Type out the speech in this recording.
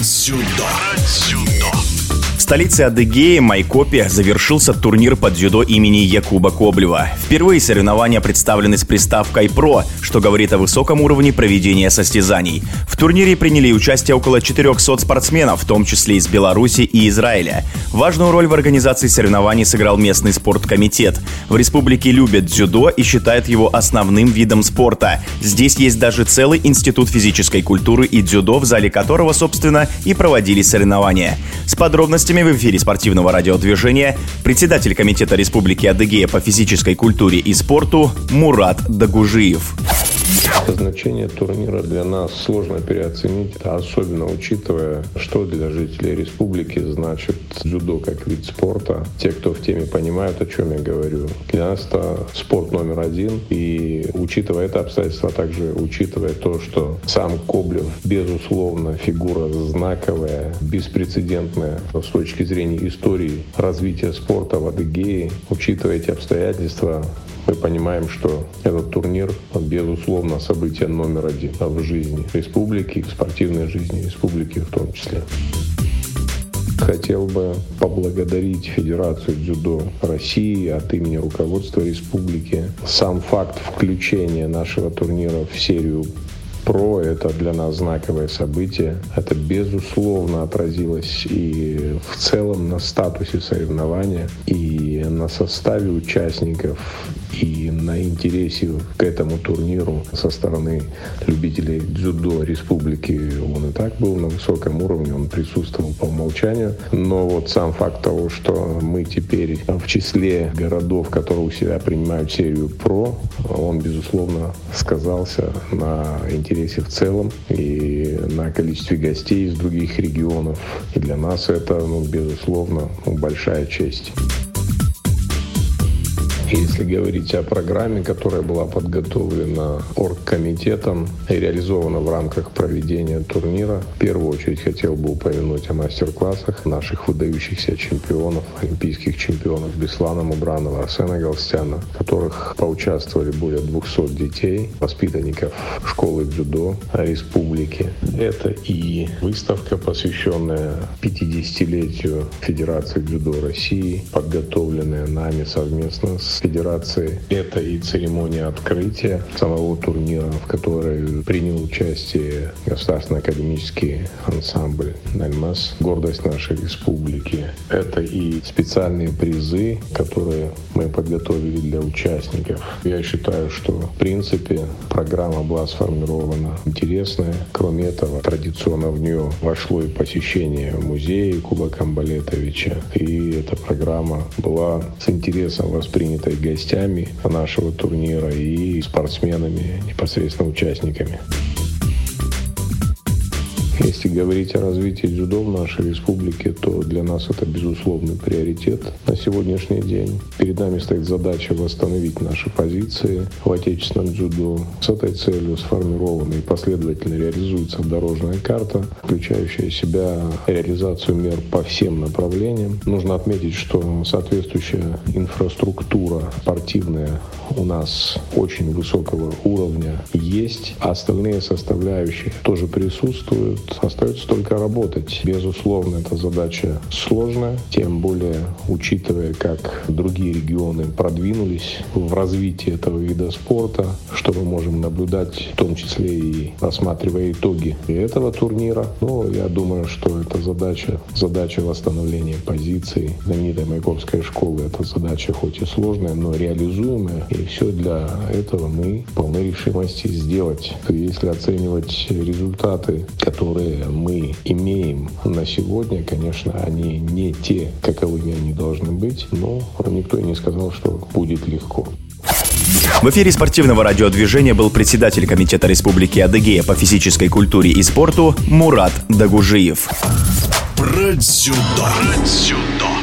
Дзюдо. Про дзюдо столице Адыгеи, Майкопе, завершился турнир по дзюдо имени Якуба Коблева. Впервые соревнования представлены с приставкой «Про», что говорит о высоком уровне проведения состязаний. В турнире приняли участие около 400 спортсменов, в том числе из Беларуси и Израиля. Важную роль в организации соревнований сыграл местный спорткомитет. В республике любят дзюдо и считают его основным видом спорта. Здесь есть даже целый институт физической культуры и дзюдо, в зале которого, собственно, и проводились соревнования. С подробностями вами в эфире спортивного радиодвижения председатель Комитета Республики Адыгея по физической культуре и спорту Мурат Дагужиев. Значение турнира для нас сложно переоценить, особенно учитывая, что для жителей республики значит дзюдо как вид спорта. Те, кто в теме понимают, о чем я говорю. Для нас это спорт номер один. И учитывая это обстоятельство, а также учитывая то, что сам Коблев, безусловно, фигура знаковая, беспрецедентная с точки зрения истории развития спорта в Адыгее, учитывая эти обстоятельства, мы понимаем, что этот турнир, безусловно, событие номер один в жизни республики, в спортивной жизни республики в том числе. Хотел бы поблагодарить Федерацию дзюдо России от имени руководства республики. Сам факт включения нашего турнира в серию ПРО – это для нас знаковое событие. Это, безусловно, отразилось и в целом на статусе соревнования, и на составе участников, и на интересе к этому турниру со стороны любителей дзюдо республики он и так был на высоком уровне, он присутствовал по умолчанию. Но вот сам факт того, что мы теперь в числе городов, которые у себя принимают серию ПРО, он, безусловно, сказался на интересе в целом и на количестве гостей из других регионов. И для нас это, ну, безусловно, большая честь. Если говорить о программе, которая была подготовлена оргкомитетом и реализована в рамках проведения турнира, в первую очередь хотел бы упомянуть о мастер-классах наших выдающихся чемпионов, олимпийских чемпионов Беслана Мубранова, Арсена Галстяна, в которых поучаствовали более 200 детей, воспитанников школы дзюдо республики. Это и выставка, посвященная 50-летию Федерации дзюдо России, подготовленная нами совместно с Федерации. Это и церемония открытия самого турнира, в которой принял участие Государственный академический ансамбль «Нальмас», гордость нашей республики. Это и специальные призы, которые мы подготовили для участников. Я считаю, что в принципе программа была сформирована интересная. Кроме этого, традиционно в нее вошло и посещение музея Куба Камбалетовича. И эта программа была с интересом воспринята и гостями нашего турнира, и спортсменами, непосредственно участниками. Если говорить о развитии дзюдо в нашей республике, то для нас это безусловный приоритет на сегодняшний день. Перед нами стоит задача восстановить наши позиции в отечественном дзюдо. С этой целью сформирована и последовательно реализуется дорожная карта, включающая в себя реализацию мер по всем направлениям. Нужно отметить, что соответствующая инфраструктура спортивная у нас очень высокого уровня есть. Остальные составляющие тоже присутствуют. Остается только работать. Безусловно, эта задача сложная, тем более учитывая, как другие регионы продвинулись в развитии этого вида спорта, что мы можем наблюдать, в том числе и рассматривая итоги этого турнира. Но я думаю, что эта задача, задача восстановления позиций знаменитой Майкопской школы, это задача хоть и сложная, но реализуемая. И все для этого мы полны решимости сделать. Если оценивать результаты, которые которые мы имеем на сегодня, конечно, они не те, каковыми они должны быть, но никто и не сказал, что будет легко. В эфире спортивного радиодвижения был председатель Комитета Республики Адыгея по физической культуре и спорту Мурат Дагужиев. Про дзюдо. Про дзюдо.